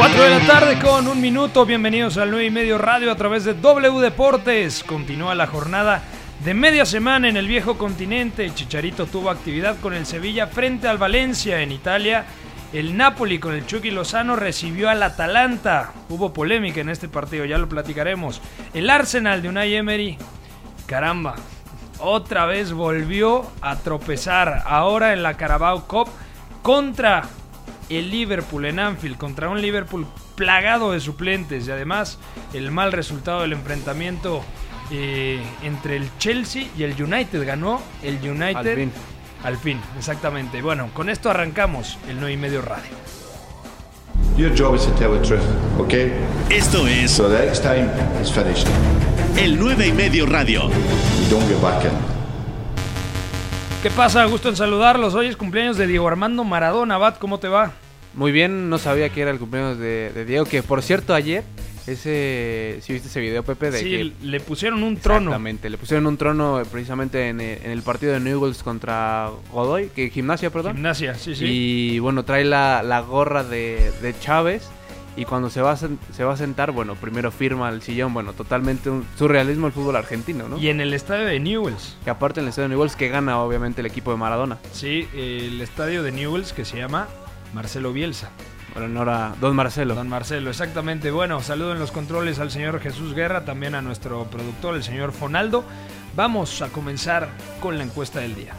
4 de la tarde con un minuto. Bienvenidos al 9 y medio radio a través de W Deportes. Continúa la jornada de media semana en el viejo continente. Chicharito tuvo actividad con el Sevilla frente al Valencia en Italia. El Napoli con el Chucky Lozano recibió al Atalanta. Hubo polémica en este partido, ya lo platicaremos. El Arsenal de Unai Emery, caramba, otra vez volvió a tropezar. Ahora en la Carabao Cup contra el Liverpool en Anfield, contra un Liverpool plagado de suplentes y además el mal resultado del enfrentamiento eh, entre el Chelsea y el United. Ganó el United. Al fin. Al fin, exactamente. Bueno, con esto arrancamos el 9 y medio radio. Your job is to tell the truth, okay? Esto es So the next time is finished. el 9 y medio radio. You don't get back in. ¿Qué pasa? Gusto en saludarlos. Hoy es cumpleaños de Diego Armando Maradona. Bat, ¿cómo te va? Muy bien, no sabía que era el cumpleaños de, de Diego, que por cierto ayer, ese, si viste ese video, Pepe, de Sí, que... le pusieron un trono. Exactamente, le pusieron un trono precisamente en, eh, en el partido de Newells contra Godoy, que gimnasia, perdón. Gimnasia, sí, sí. Y bueno, trae la, la gorra de, de Chávez y cuando se va, a sen- se va a sentar, bueno, primero firma el sillón, bueno, totalmente un surrealismo el fútbol argentino, ¿no? Y en el estadio de Newells. Que aparte en el estadio de Newells que gana obviamente el equipo de Maradona. Sí, el estadio de Newells que se llama Marcelo Bielsa. Bueno, en hora Don Marcelo. Don Marcelo, exactamente. Bueno, saludo en los controles al señor Jesús Guerra, también a nuestro productor, el señor Fonaldo. Vamos a comenzar con la encuesta del día.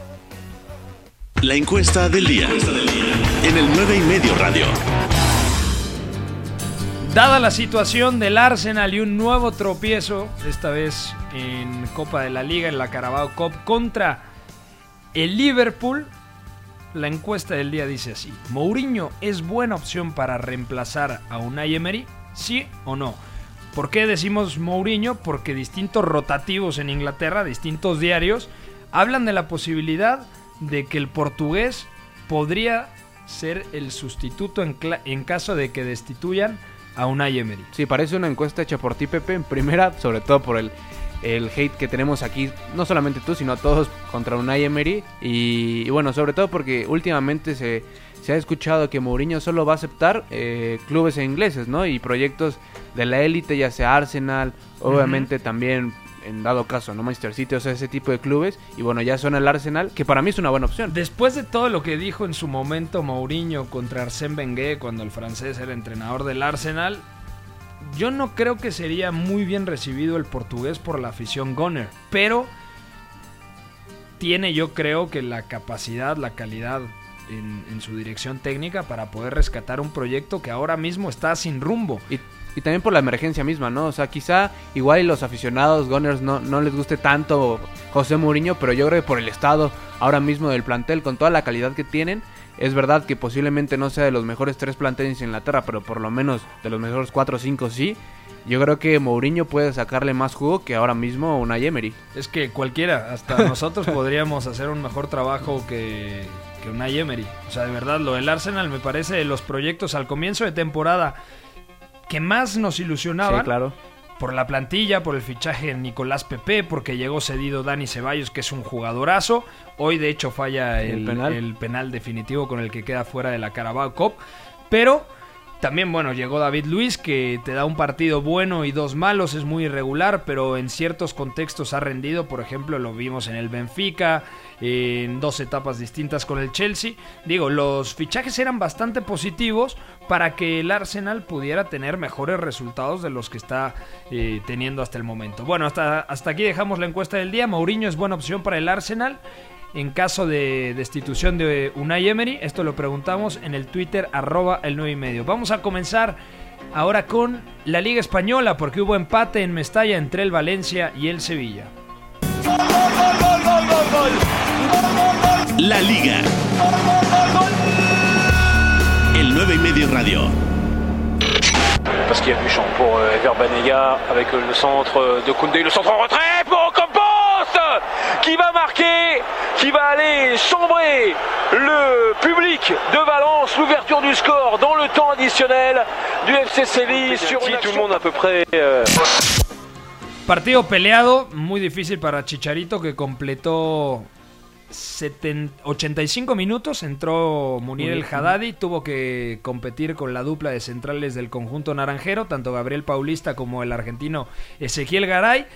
La encuesta del día. En el 9 y medio radio. Dada la situación del Arsenal y un nuevo tropiezo, esta vez en Copa de la Liga, en la Carabao Cup, contra el Liverpool, la encuesta del día dice así: ¿Mourinho es buena opción para reemplazar a Unai Emery? ¿Sí o no? ¿Por qué decimos Mourinho? Porque distintos rotativos en Inglaterra, distintos diarios, hablan de la posibilidad de que el portugués podría ser el sustituto en, en caso de que destituyan a Unai Emery. Sí, parece una encuesta hecha por ti, Pepe. En primera, sobre todo por el, el hate que tenemos aquí, no solamente tú, sino todos contra Unai Emery. Y, y bueno, sobre todo porque últimamente se, se ha escuchado que Mourinho solo va a aceptar eh, clubes ingleses, ¿no? Y proyectos de la élite, ya sea Arsenal, obviamente también en dado caso, ¿no? Manchester City, o sea, ese tipo de clubes. Y bueno, ya suena el Arsenal, que para mí es una buena opción. Después de todo lo que dijo en su momento Mourinho contra Arsène Wenger cuando el francés era entrenador del Arsenal, yo no creo que sería muy bien recibido el portugués por la afición Gunner, pero tiene yo creo que la capacidad, la calidad en, en su dirección técnica para poder rescatar un proyecto que ahora mismo está sin rumbo. Y, y también por la emergencia misma, ¿no? O sea, quizá igual y los aficionados Gunners no, no les guste tanto José Mourinho, pero yo creo que por el estado ahora mismo del plantel, con toda la calidad que tienen, es verdad que posiblemente no sea de los mejores tres planteles en Inglaterra, pero por lo menos de los mejores cuatro o cinco sí. Yo creo que Mourinho puede sacarle más jugo que ahora mismo una Emery. Es que cualquiera, hasta nosotros podríamos hacer un mejor trabajo que, que Unai Emery. O sea, de verdad, lo del Arsenal me parece de los proyectos al comienzo de temporada que más nos ilusionaban. Sí, claro. Por la plantilla, por el fichaje de Nicolás Pepe, porque llegó cedido Dani Ceballos, que es un jugadorazo. Hoy, de hecho, falla el, El penal. el penal definitivo con el que queda fuera de la Carabao Cup. Pero también, bueno, llegó David Luis, que te da un partido bueno y dos malos, es muy irregular, pero en ciertos contextos ha rendido. Por ejemplo, lo vimos en el Benfica, en dos etapas distintas con el Chelsea. Digo, los fichajes eran bastante positivos para que el Arsenal pudiera tener mejores resultados de los que está eh, teniendo hasta el momento. Bueno, hasta, hasta aquí dejamos la encuesta del día. Mourinho es buena opción para el Arsenal. En caso de destitución de Unai Emery, esto lo preguntamos en el Twitter arroba el 9 y medio. Vamos a comenzar ahora con la Liga Española porque hubo empate en Mestalla entre el Valencia y el Sevilla. La Liga. El 9 y medio radio. qui est méchant pour euh, Verbanega avec euh, le centre de Koundé, le centre en retrait pour Campos qui va marquer, qui va aller chambrer le public de Valence, l'ouverture du score dans le temps additionnel du FC Séville sur une tout le monde à peu près. euh, Partido peleado, muy difícil para Chicharito que completó 70 85 minutos. Entró Munir el Haddadi, tuvo que competir con la dupla de centrales del conjunto naranjero, tanto Gabriel Paulista como el argentino Ezequiel Garay.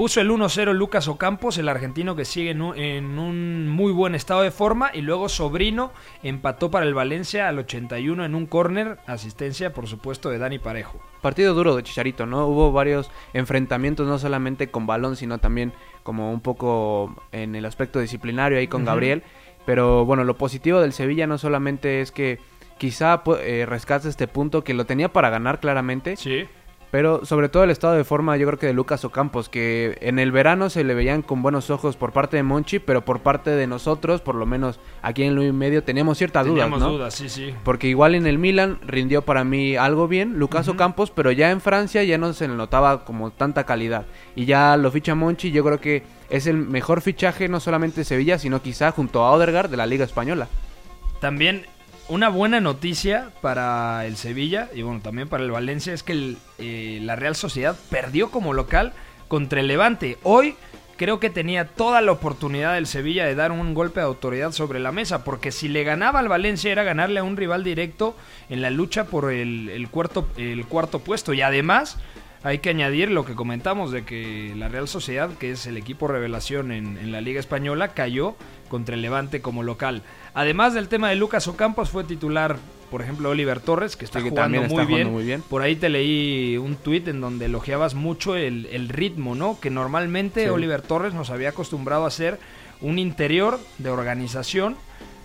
Puso el 1-0 Lucas Ocampos, el argentino que sigue en un, en un muy buen estado de forma. Y luego Sobrino empató para el Valencia al 81 en un córner. Asistencia, por supuesto, de Dani Parejo. Partido duro de Chicharito, ¿no? Hubo varios enfrentamientos, no solamente con balón, sino también como un poco en el aspecto disciplinario ahí con. Gabriel. Pero bueno, lo positivo del Sevilla no solamente es que quizá eh, rescate este punto que lo tenía para ganar claramente, Sí. Pero sobre todo el estado de forma yo creo que de Lucas Ocampos, que en el verano se le veían con buenos ojos por parte de Monchi, pero por parte de nosotros, por lo menos aquí en Luis Medio, teníamos ciertas dudas, Teníamos ¿no? dudas, sí, sí. Porque igual en el Milan rindió para mí algo bien Lucas Ocampos, pero ya en Francia ya no se le notaba como tanta calidad. Y ya lo ficha Monchi, yo creo que es el mejor fichaje no solamente de Sevilla, sino quizá junto a Odegaard de la Liga Española. También una buena noticia para el Sevilla y bueno, también para el Valencia es que el, eh, la Real Sociedad perdió como local contra el Levante. Hoy creo que tenía toda la oportunidad del Sevilla de dar un golpe de autoridad sobre la mesa, porque si le ganaba al Valencia era ganarle a un rival directo en la lucha por el, cuarto, el cuarto puesto. Y además hay que añadir lo que comentamos de que la Real Sociedad, que es el equipo revelación en, en la Liga Española, cayó contra el Levante como local. Además del tema de Lucas Ocampos, fue titular, por ejemplo, Oliver Torres, que está Sí, que jugando, está muy, jugando bien. muy bien. Por ahí te leí un tuit en donde elogiabas mucho el, el ritmo, ¿no? Que normalmente Sí. Oliver Torres nos había acostumbrado a ser un interior de organización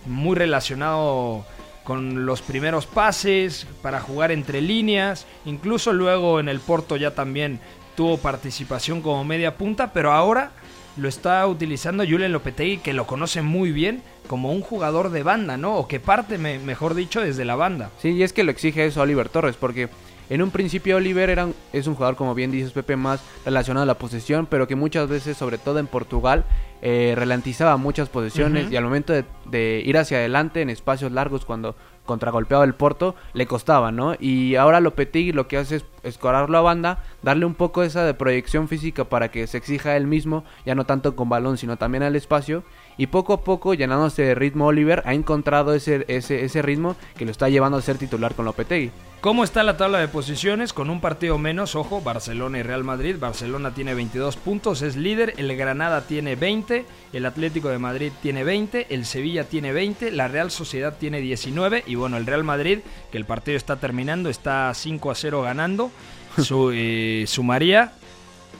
muy relacionado con los primeros pases, para jugar entre líneas, incluso luego en el Porto ya también tuvo participación como media punta, pero ahora lo está utilizando Julen Lopetegui, que lo conoce muy bien como un jugador de banda, ¿no? O que parte, me- mejor dicho, desde la banda. Sí, y es que lo exige eso Oliver Torres, porque en un principio Oliver era un- es un jugador, como bien dices Pepe, más relacionado a la posesión, pero que muchas veces, sobre todo en Portugal, eh, ralentizaba muchas posesiones y al momento de, de ir hacia adelante en espacios largos cuando contragolpeaba el Porto, le costaba, ¿no? Y ahora Lopetegui lo que hace es escorarlo a banda, darle un poco esa de proyección física para que se exija él mismo, ya no tanto con balón, sino también al espacio, y poco a poco, llenándose de ritmo, Oliver ha encontrado ese, ese, ese ritmo que lo está llevando a ser titular con Lopetegui. ¿Cómo está la tabla de posiciones? Con un partido menos, ojo, Barcelona y Real Madrid. Barcelona tiene 22 puntos, es líder. El Granada tiene 20. El Atlético de Madrid tiene 20. El Sevilla tiene 20. La Real Sociedad tiene 19. Y bueno, el Real Madrid, que el partido está terminando, está 5 a 0 ganando. Su, eh, sumaría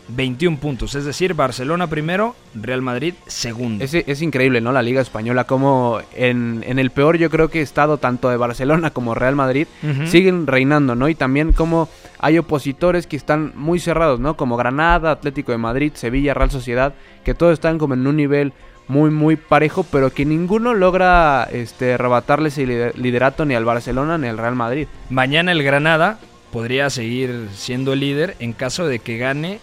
21 puntos. Es decir, Barcelona primero, Real Madrid segundo. Es, es increíble, ¿no? La Liga Española, como en, en el peor, yo creo que estado tanto de Barcelona como Real Madrid siguen reinando, ¿no? Y también como hay opositores que están muy cerrados, ¿no? Como Granada, Atlético de Madrid, Sevilla, Real Sociedad, que todos están como en un nivel muy, muy parejo, pero que ninguno logra este, arrebatarle ese lider- liderato ni al Barcelona ni al Real Madrid. Mañana el Granada podría seguir siendo el líder en caso de que gane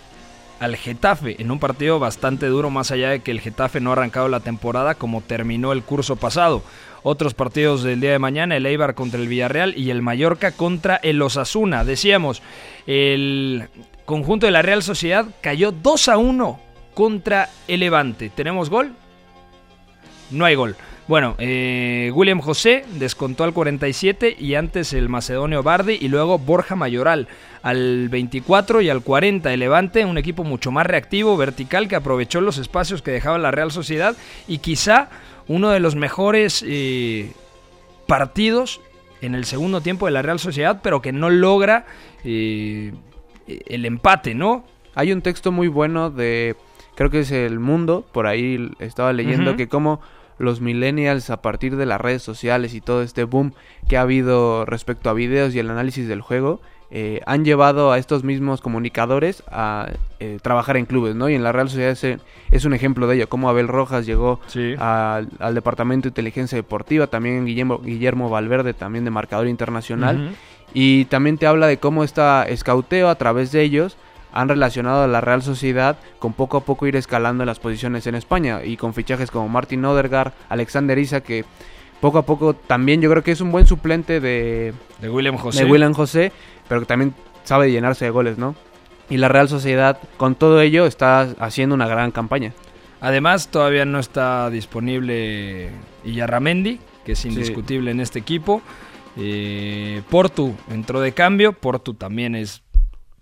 al Getafe en un partido bastante duro más allá de que el Getafe no ha arrancado la temporada como terminó el curso pasado. Otros partidos del día de mañana, el Eibar contra el Villarreal y el Mallorca contra el Osasuna. Decíamos, el conjunto de la Real Sociedad cayó 2 a 1 contra el Levante. ¿Tenemos gol? No hay gol. Bueno, eh, William José descontó al 47 y antes el macedonio Bardi y luego Borja Mayoral al 24 y al 40. El Levante, un equipo mucho más reactivo, vertical, que aprovechó los espacios que dejaba la Real Sociedad y quizá uno de los mejores eh, partidos en el segundo tiempo de la Real Sociedad, pero que no logra eh, el empate, ¿no? Hay un texto muy bueno de, creo que es El Mundo, por ahí estaba leyendo que como los millennials a partir de las redes sociales y todo este boom que ha habido respecto a videos y el análisis del juego, eh, han llevado a estos mismos comunicadores a eh, trabajar en clubes, ¿no? Y en la Real Sociedad es, es un ejemplo de ello, como Abel Rojas llegó Sí. al, al Departamento de Inteligencia Deportiva, también Guillermo, Guillermo Valverde, también de marcador internacional. Y también te habla de cómo está escauteo a través de ellos han relacionado a la Real Sociedad con poco a poco ir escalando en las posiciones en España y con fichajes como Martin Odergaard, Alexander Isa que poco a poco también yo creo que es un buen suplente de, de William José. De William José, pero que también sabe llenarse de goles, ¿no? Y la Real Sociedad con todo ello está haciendo una gran campaña. Además, todavía no está disponible Iyarramendi, que es indiscutible en este equipo. Eh, Portu entró de cambio. Portu también es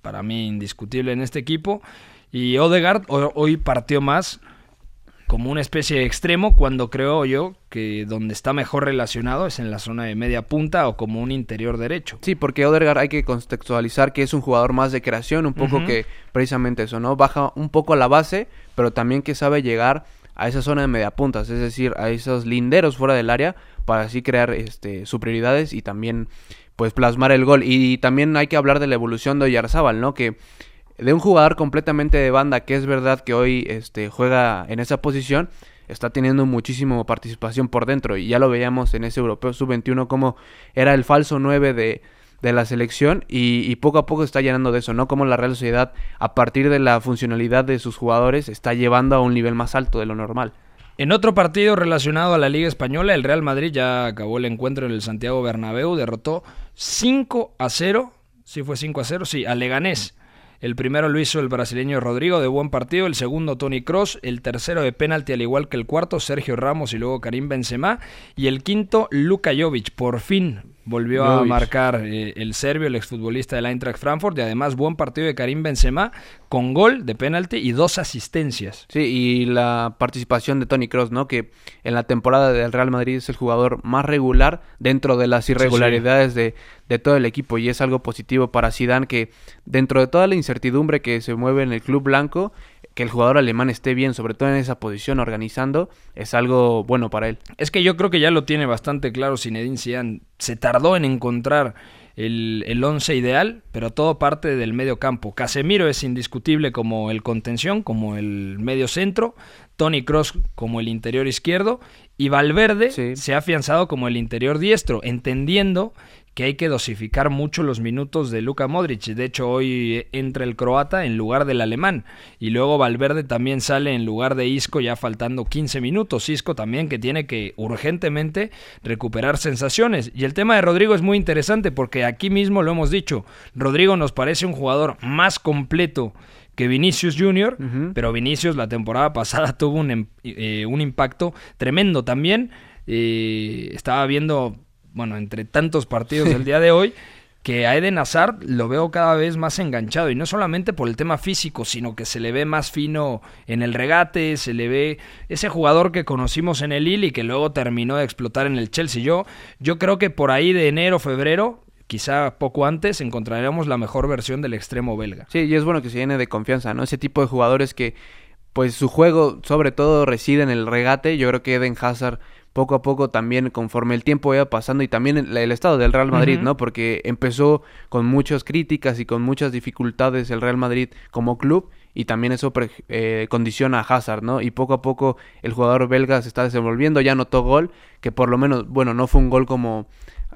para mí indiscutible en este equipo. Y Odegaard hoy partió más como una especie de extremo cuando creo yo que donde está mejor relacionado es en la zona de media punta o como un interior derecho. Sí, porque Odegaard hay que contextualizar que es un jugador más de creación, un poco que precisamente eso, ¿no? Baja un poco a la base, pero también que sabe llegar a esa zona de media puntas, es decir, a esos linderos fuera del área para así crear este superioridades y también pues plasmar el gol. Y también hay que hablar de la evolución de Oyarzábal, ¿no? Que de un jugador completamente de banda, que es verdad que hoy este, juega en esa posición, está teniendo muchísima participación por dentro. Y ya lo veíamos en ese Europeo Sub-21 como era el falso 9 de, de la selección y, y, poco a poco está llenando de eso, ¿no? Como la Real Sociedad, a partir de la funcionalidad de sus jugadores, está llevando a un nivel más alto de lo normal. En otro partido relacionado a la Liga Española, el Real Madrid ya acabó el encuentro en el Santiago Bernabéu, derrotó 5 a 0, sí fue 5 a 0, sí, a Leganés. El primero lo hizo el brasileño Rodrigo de buen partido, el segundo Tony Cross, el tercero de penalti al igual que el cuarto Sergio Ramos y luego Karim Benzema y el quinto Luka Jovic. Por fin volvió a marcar eh, el serbio, el exfutbolista del Eintracht Frankfurt y además buen partido de Karim Benzema con gol de penalti y dos asistencias. Sí, y la participación de Tony Cross, ¿no? Que en la temporada del Real Madrid es el jugador más regular dentro de las irregularidades De, de, todo el equipo y es algo positivo para Zidane que dentro de toda la incertidumbre que se mueve en el club blanco que el jugador alemán esté bien, sobre todo en esa posición organizando, es algo bueno para él. Es que yo creo que ya lo tiene bastante claro Zinedine Zidane. Se tardó en encontrar el, el once ideal, pero todo parte del medio campo. Casemiro es indiscutible como el contención, como el medio centro, Tony Cross como el interior izquierdo y Valverde se ha afianzado como el interior diestro, entendiendo que hay que dosificar mucho los minutos de Luka Modric. De hecho, hoy entra el croata en lugar del alemán. Y luego Valverde también sale en lugar de Isco ya faltando 15 minutos. Isco también que tiene que urgentemente recuperar sensaciones. Y el tema de Rodrigo es muy interesante porque aquí mismo lo hemos dicho. Rodrigo nos parece un jugador más completo que Vinicius Jr., pero Vinicius la temporada pasada tuvo un, em, eh, un impacto tremendo también. Eh, estaba viendo bueno, entre tantos partidos del día de hoy, que a Eden Hazard lo veo cada vez más enganchado y no solamente por el tema físico, sino que se le ve más fino en el regate, se le ve ese jugador que conocimos en el Lille y que luego terminó de explotar en el Chelsea. Yo, yo creo que por ahí de enero, febrero, quizá poco antes, encontraremos la mejor versión del extremo belga. Sí, y es bueno que se llene de confianza, ¿no? Ese tipo de jugadores que, pues su juego sobre todo reside en el regate. Yo creo que Eden Hazard poco a poco también conforme el tiempo iba pasando y también el, estado del Real Madrid, ¿no? Porque empezó con muchas críticas y con muchas dificultades el Real Madrid como club y también eso eh, condiciona a Hazard, ¿no? Y poco a poco el jugador belga se está desenvolviendo, ya anotó gol, que por lo menos, bueno, no fue un gol como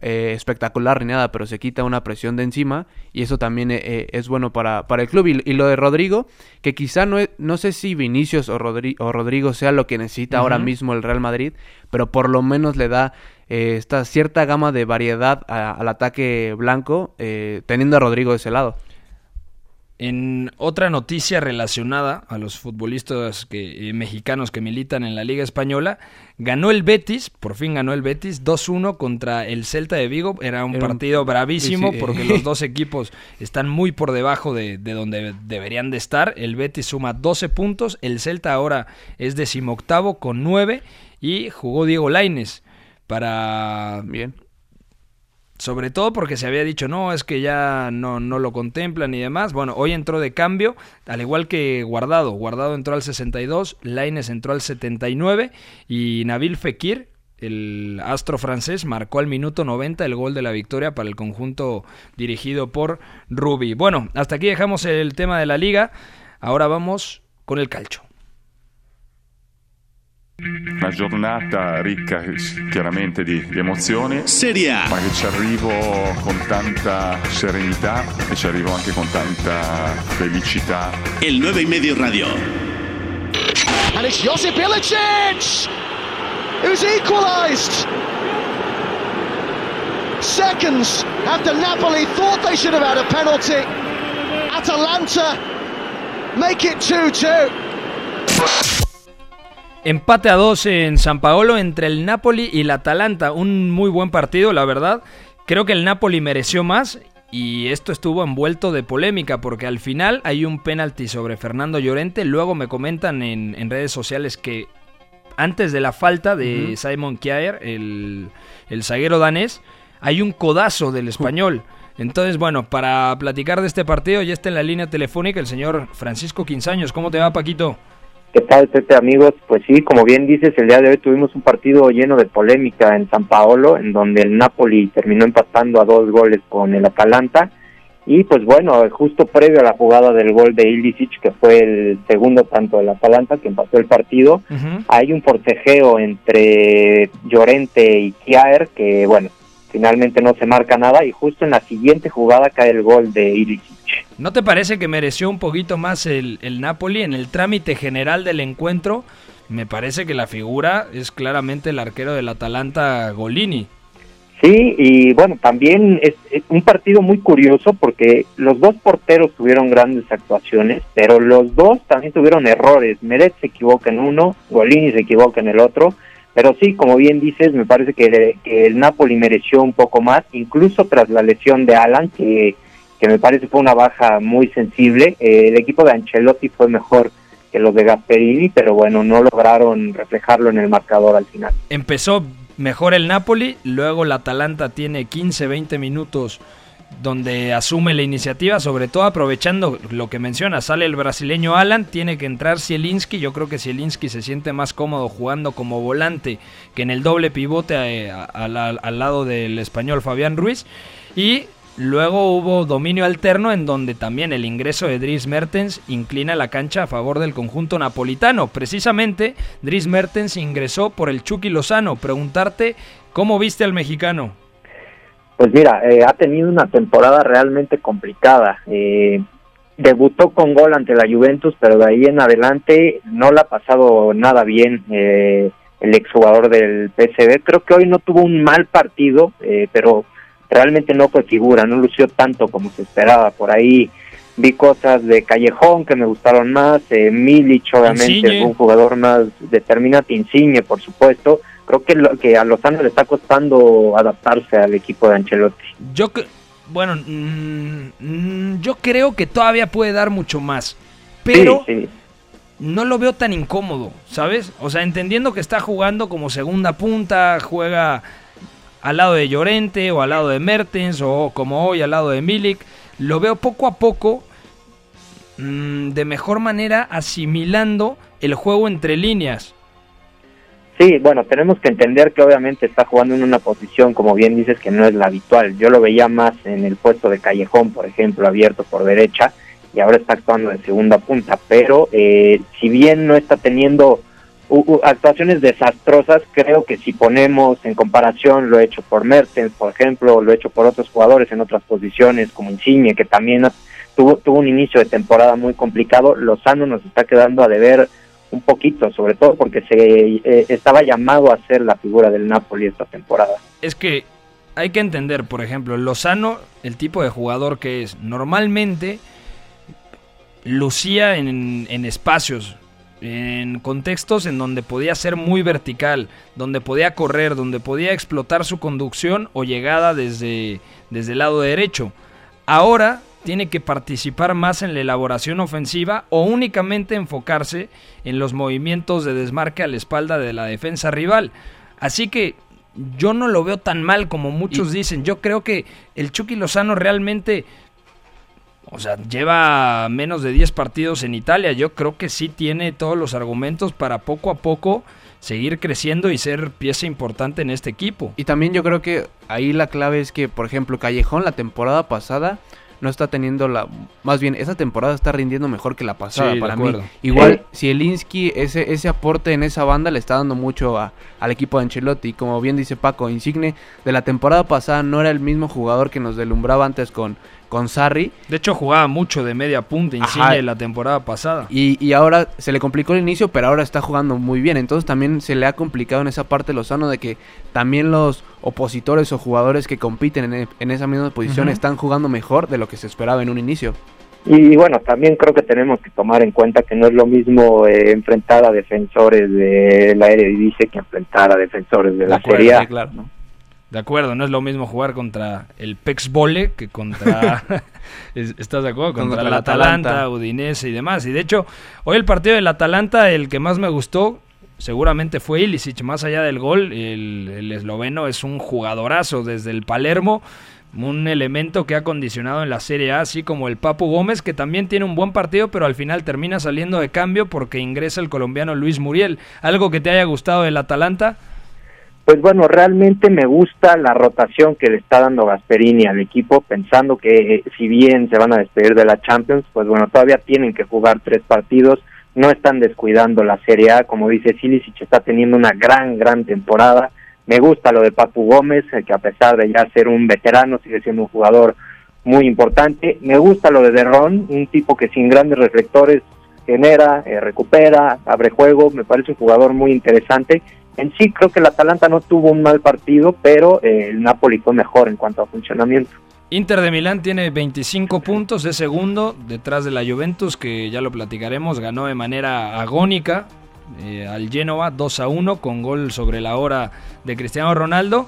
eh, espectacular ni nada, pero se quita una presión de encima y eso también eh, eh, es bueno para, para el club. Y, lo de Rodrigo, que quizá no, no sé si Vinicius o, o Rodrigo sea lo que necesita ahora mismo el Real Madrid, pero por lo menos le da esta cierta gama de variedad al ataque blanco, teniendo a Rodrigo de ese lado. En otra noticia relacionada a los futbolistas que, eh, mexicanos que militan en la Liga Española, ganó el Betis, por fin ganó el Betis, 2-1 contra el Celta de Vigo. Era un partido bravísimo porque los dos equipos están muy por debajo de, donde deberían de estar. El Betis suma 12 puntos, el Celta ahora es decimoctavo con 9 y jugó Diego Laines para Bien sobre todo porque se había dicho, no, es que ya no, no lo contemplan y demás. Bueno, hoy entró de cambio, al igual que Guardado. Guardado entró al 62, Laines entró al 79 y Nabil Fekir, el astro francés, marcó al minuto 90 el gol de la victoria para el conjunto dirigido por Rubi. Bueno, hasta aquí dejamos el tema de la liga. Ahora vamos con el calcho. Una giornata ricca chiaramente di, di emozioni, Serie A. ma che ci arrivo con tanta serenità e ci arrivo anche con tanta felicità. El 9 y medio radio. And it's Josip Ilicic who's equalised. Seconds after Napoli thought they should have had a penalty. Atalanta make it 2-2. Empate a dos en San Paolo entre el Napoli y el Atalanta. Un muy buen partido, la verdad. Creo que el Napoli mereció más y esto estuvo envuelto de polémica porque al final hay un penalti sobre Fernando Llorente. Luego me comentan en, en redes sociales que antes de la falta de Simon Kjaer, el, el zaguero danés, hay un codazo del español. Entonces, bueno, para platicar de este partido ya está en la línea telefónica el señor Francisco Quinzaños. ¿Cómo te va, Paquito? ¿Qué tal, Pepe, amigos? Pues sí, como bien dices, el día de hoy tuvimos un partido lleno de polémica en San Paolo, en donde el Napoli terminó empatando a dos goles con el Atalanta. Y pues bueno, justo previo a la jugada del gol de Ilicic, que fue el segundo tanto del Atalanta, que empató el partido, hay un forcejeo entre Llorente y Kjaer, que bueno, finalmente no se marca nada, y justo en la siguiente jugada cae el gol de Ilicic. ¿No te parece que mereció un poquito más el, el Napoli en el trámite general del encuentro? Me parece que la figura es claramente el arquero del Atalanta, Golini. Sí, y bueno, también es, es un partido muy curioso porque los dos porteros tuvieron grandes actuaciones, pero los dos también tuvieron errores. Meret se equivoca en uno, Golini se equivoca en el otro, pero sí, como bien dices, me parece que, el Napoli mereció un poco más, incluso tras la lesión de Alan, que, que me parece fue una baja muy sensible. Eh, el equipo de Ancelotti fue mejor que los de Gasperini, pero bueno, no lograron reflejarlo en el marcador al final. Empezó mejor el Napoli, luego el Atalanta tiene 15-20 minutos donde asume la iniciativa, sobre todo aprovechando lo que menciona, sale el brasileño Alan, tiene que entrar Zielinski, yo creo que Zielinski se siente más cómodo jugando como volante que en el doble pivote eh, al lado del español Fabián Ruiz, y luego hubo dominio alterno en donde también el ingreso de Dries Mertens inclina la cancha a favor del conjunto napolitano, precisamente Dries Mertens ingresó por el Chucky Lozano, preguntarte cómo viste al mexicano. Pues mira, eh, ha tenido una temporada realmente complicada. Eh, debutó con gol ante la Juventus, pero de ahí en adelante no le ha pasado nada bien eh, el exjugador del PSV. Creo que hoy no tuvo un mal partido, eh, pero realmente no fue figura, no lució tanto como se esperaba. Por ahí vi cosas de Callejón que me gustaron más, eh, Milic obviamente Insigne. un jugador más determinante, Insigne por supuesto. Creo que, lo, que a Lozano le está costando adaptarse al equipo de Ancelotti. Yo, bueno, mm, mm, yo creo que todavía puede dar mucho más, pero Sí, sí. no lo veo tan incómodo, ¿sabes? O sea, entendiendo que está jugando como segunda punta, juega al lado de Llorente o al lado de Mertens o como hoy al lado de Milik, lo veo poco a poco mm, de mejor manera asimilando el juego entre líneas. Sí, bueno, tenemos que entender que obviamente está jugando en una posición, como bien dices, que no es la habitual. Yo lo veía más en el puesto de Callejón, por ejemplo, abierto por derecha, y ahora está actuando de segunda punta. Pero eh, si bien no está teniendo actuaciones desastrosas, creo que si ponemos en comparación lo hecho por Mertens, por ejemplo, lo hecho por otros jugadores en otras posiciones, como Insigne, que también tuvo, tuvo un inicio de temporada muy complicado, Lozano nos está quedando a deber un poquito, sobre todo porque se eh, estaba llamado a ser la figura del Napoli esta temporada. Es que hay que entender, por ejemplo, Lozano, el tipo de jugador que es, normalmente lucía en, en espacios, en contextos en donde podía ser muy vertical, donde podía correr, donde podía explotar su conducción o llegada desde, desde el lado derecho. Ahora tiene que participar más en la elaboración ofensiva o únicamente enfocarse en los movimientos de desmarque a la espalda de la defensa rival. Así que yo no lo veo tan mal como muchos dicen. Yo creo que el Chucky Lozano realmente, o sea, lleva menos de 10 partidos en Italia. Yo creo que sí tiene todos los argumentos para poco a poco seguir creciendo y ser pieza importante en este equipo. Y también yo creo que ahí la clave es que, por ejemplo, Callejón la temporada pasada no está teniendo la... Más bien, esa temporada está rindiendo mejor que la pasada Sí, para mí. Igual, si Elinsky, ese, ese aporte en esa banda le está dando mucho a- al equipo de Ancelotti. Y como bien dice Paco, Insigne de la temporada pasada no era el mismo jugador que nos delumbraba antes con, con Sarri. De hecho, jugaba mucho de media punta Insigne la temporada pasada. Y, y ahora se le complicó el inicio, pero ahora está jugando muy bien. Entonces también se le ha complicado en esa parte Lozano de que también los opositores o jugadores que compiten en, e- en esa misma posición están jugando mejor de lo que se esperaba en un inicio. Y bueno, también creo que tenemos que tomar en cuenta que no es lo mismo eh, enfrentar a defensores de la Eredivisie que enfrentar a defensores de la Serie A. claro. De acuerdo, no es lo mismo jugar contra el Pex Vole que contra. es- ¿Estás de acuerdo? Contra, Contra el el Atalanta, Atalanta. Udinese y demás. Y de hecho, hoy el partido del Atalanta, el que más me gustó, seguramente fue Ilicic. Más allá del gol, el, el esloveno es un jugadorazo desde el Palermo. Un elemento que ha condicionado en la Serie A, así como el Papu Gómez, que también tiene un buen partido, pero al final termina saliendo de cambio porque ingresa el colombiano Luis Muriel. ¿Algo que te haya gustado del Atalanta? Pues bueno, realmente me gusta la rotación que le está dando Gasperini al equipo, pensando que eh, si bien se van a despedir de la Champions, pues bueno, todavía tienen que jugar tres partidos, no están descuidando la Serie A, como dice Silicic, está teniendo una gran, gran temporada. Me gusta lo de Papu Gómez, eh, que a pesar de ya ser un veterano, sigue siendo un jugador muy importante. Me gusta lo de Derrón, un tipo que sin grandes reflectores genera, eh, recupera, abre juego, me parece un jugador muy interesante. En sí creo que el Atalanta no tuvo un mal partido, pero eh, el Napoli fue mejor en cuanto a funcionamiento. Inter de Milán tiene 25 puntos, es segundo detrás de la Juventus, que ya lo platicaremos, ganó de manera agónica eh, al Genoa 2 a 1 con gol sobre la hora de Cristiano Ronaldo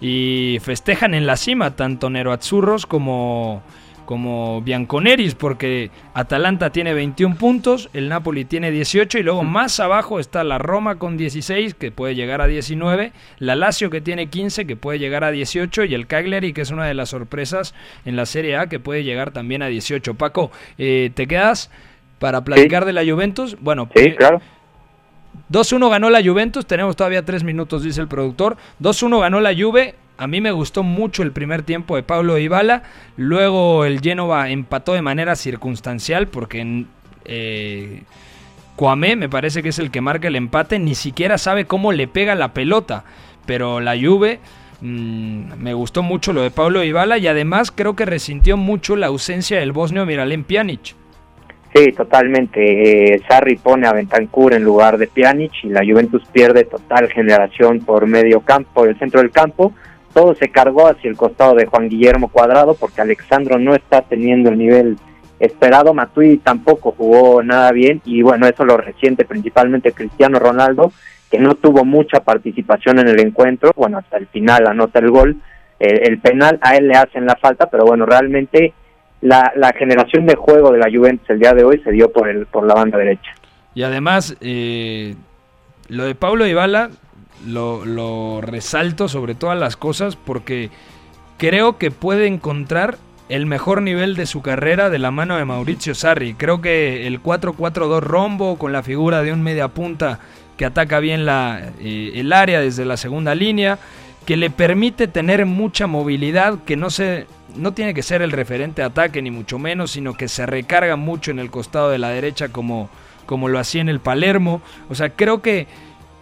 y festejan en la cima tanto Nero Azzurros como, como Bianconeris porque Atalanta tiene 21 puntos, el Napoli tiene 18 y luego más abajo está la Roma con 16 que puede llegar a 19, la Lazio que tiene 15 que puede llegar a 18 y el Cagliari que es una de las sorpresas en la Serie A que puede llegar también a 18. Paco, eh, ¿te quedas para platicar de la Juventus? Bueno, Sí, claro. 2-1 ganó la Juventus, tenemos todavía 3 minutos, dice el productor. 2-1 ganó la Juve. A mí me gustó mucho el primer tiempo de Pablo Ibala. Luego el Génova empató de manera circunstancial porque eh, Kwame me parece que es el que marca el empate. Ni siquiera sabe cómo le pega la pelota. Pero la Juve mm, me gustó mucho lo de Pablo Ibala y además creo que resintió mucho la ausencia del bosnio Miralem Pjanic. Sí, totalmente. Eh, Sarri pone a Bentancur en lugar de Pjanic y la Juventus pierde total generación por medio campo, por el centro del campo. Todo se cargó hacia el costado de Juan Guillermo Cuadrado porque Alexandro no está teniendo el nivel esperado. Matui tampoco jugó nada bien y bueno, eso lo resiente principalmente Cristiano Ronaldo, que no tuvo mucha participación en el encuentro. Bueno, hasta el final anota el gol. Eh, el penal a él le hacen la falta, pero bueno, realmente la, la generación de juego de la Juventus el día de hoy se dio por el por la banda derecha. Y además, eh, lo de Pablo Ibala lo, resalto sobre todas las cosas porque creo que puede encontrar el mejor nivel de su carrera de la mano de Mauricio Sarri. Creo que el 4-4-2 rombo con la figura de un media punta que ataca bien la, eh, el área desde la segunda línea, que le permite tener mucha movilidad, que no se no tiene que ser el referente de ataque ni mucho menos, sino que se recarga mucho en el costado de la derecha como, como lo hacía en el Palermo. O sea, creo que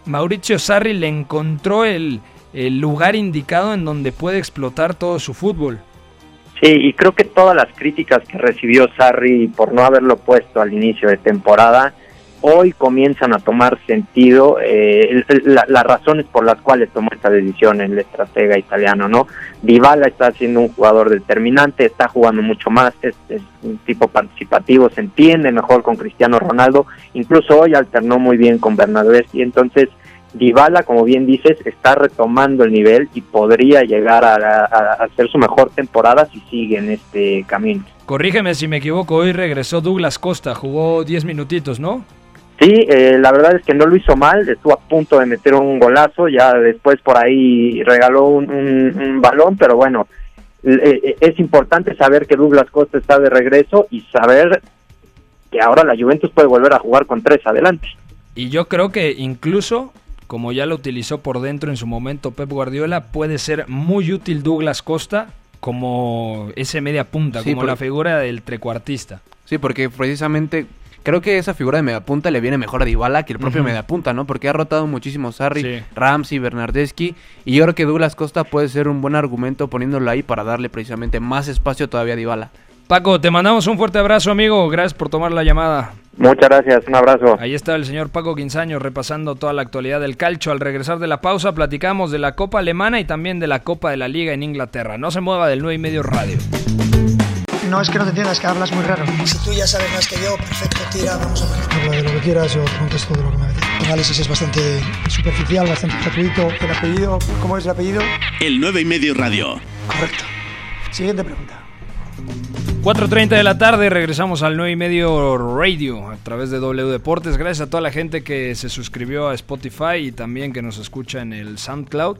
Mauricio Sarri le encontró el, el lugar indicado en donde puede explotar todo su fútbol. Sí, y creo que todas las críticas que recibió Sarri por no haberlo puesto al inicio de temporada, hoy comienzan a tomar sentido eh, la, las razones por las cuales tomó esta decisión el estratega italiano, ¿no? Dybala está siendo un jugador determinante, está jugando mucho más, es, un tipo participativo, se entiende mejor con Cristiano Ronaldo, incluso hoy alternó muy bien con Bernabé y entonces Dybala, como bien dices, está retomando el nivel y podría llegar a, a, a hacer su mejor temporada si sigue en este camino. Corrígeme si me equivoco, hoy regresó Douglas Costa, jugó 10 minutitos, ¿no? Sí, eh, la verdad es que no lo hizo mal, estuvo a punto de meter un golazo, ya después por ahí regaló un, un, un balón, pero bueno, eh, es importante saber que Douglas Costa está de regreso y saber que ahora la Juventus puede volver a jugar con tres adelante. Y yo creo que incluso, como ya lo utilizó por dentro en su momento Pep Guardiola, puede ser muy útil Douglas Costa como ese media punta, Sí, como la figura del trecuartista. Sí, porque precisamente creo que esa figura de mediapunta le viene mejor a Dybala que el propio Ujú. mediapunta, ¿no? Porque ha rotado muchísimo Sarri, Sí. Ramsey, Bernardeschi y yo creo que Douglas Costa puede ser un buen argumento poniéndolo ahí para darle precisamente más espacio todavía a Dybala. Paco, te mandamos un fuerte abrazo, amigo. Gracias por tomar la llamada. Muchas gracias, un abrazo. Ahí está el señor Paco Quinzaño repasando toda la actualidad del calcio. Al regresar de la pausa platicamos de la Copa Alemana y también de la Copa de la Liga en Inglaterra. No se mueva del 9 y medio radio. No es que no te entiendas, que hablas muy raro. Si tú ya sabes más que yo, perfecto, tira, vamos a ver. Habla de lo que quieras, yo contesto de lo que me apetece. El análisis es bastante superficial, bastante gratuito. ¿El apellido? ¿Cómo es el apellido? El 9 y medio radio. Correcto. Siguiente pregunta. 4.30 de la tarde, regresamos al 9 y medio radio a través de W Deportes. Gracias a toda la gente que se suscribió a Spotify y también que nos escucha en el SoundCloud.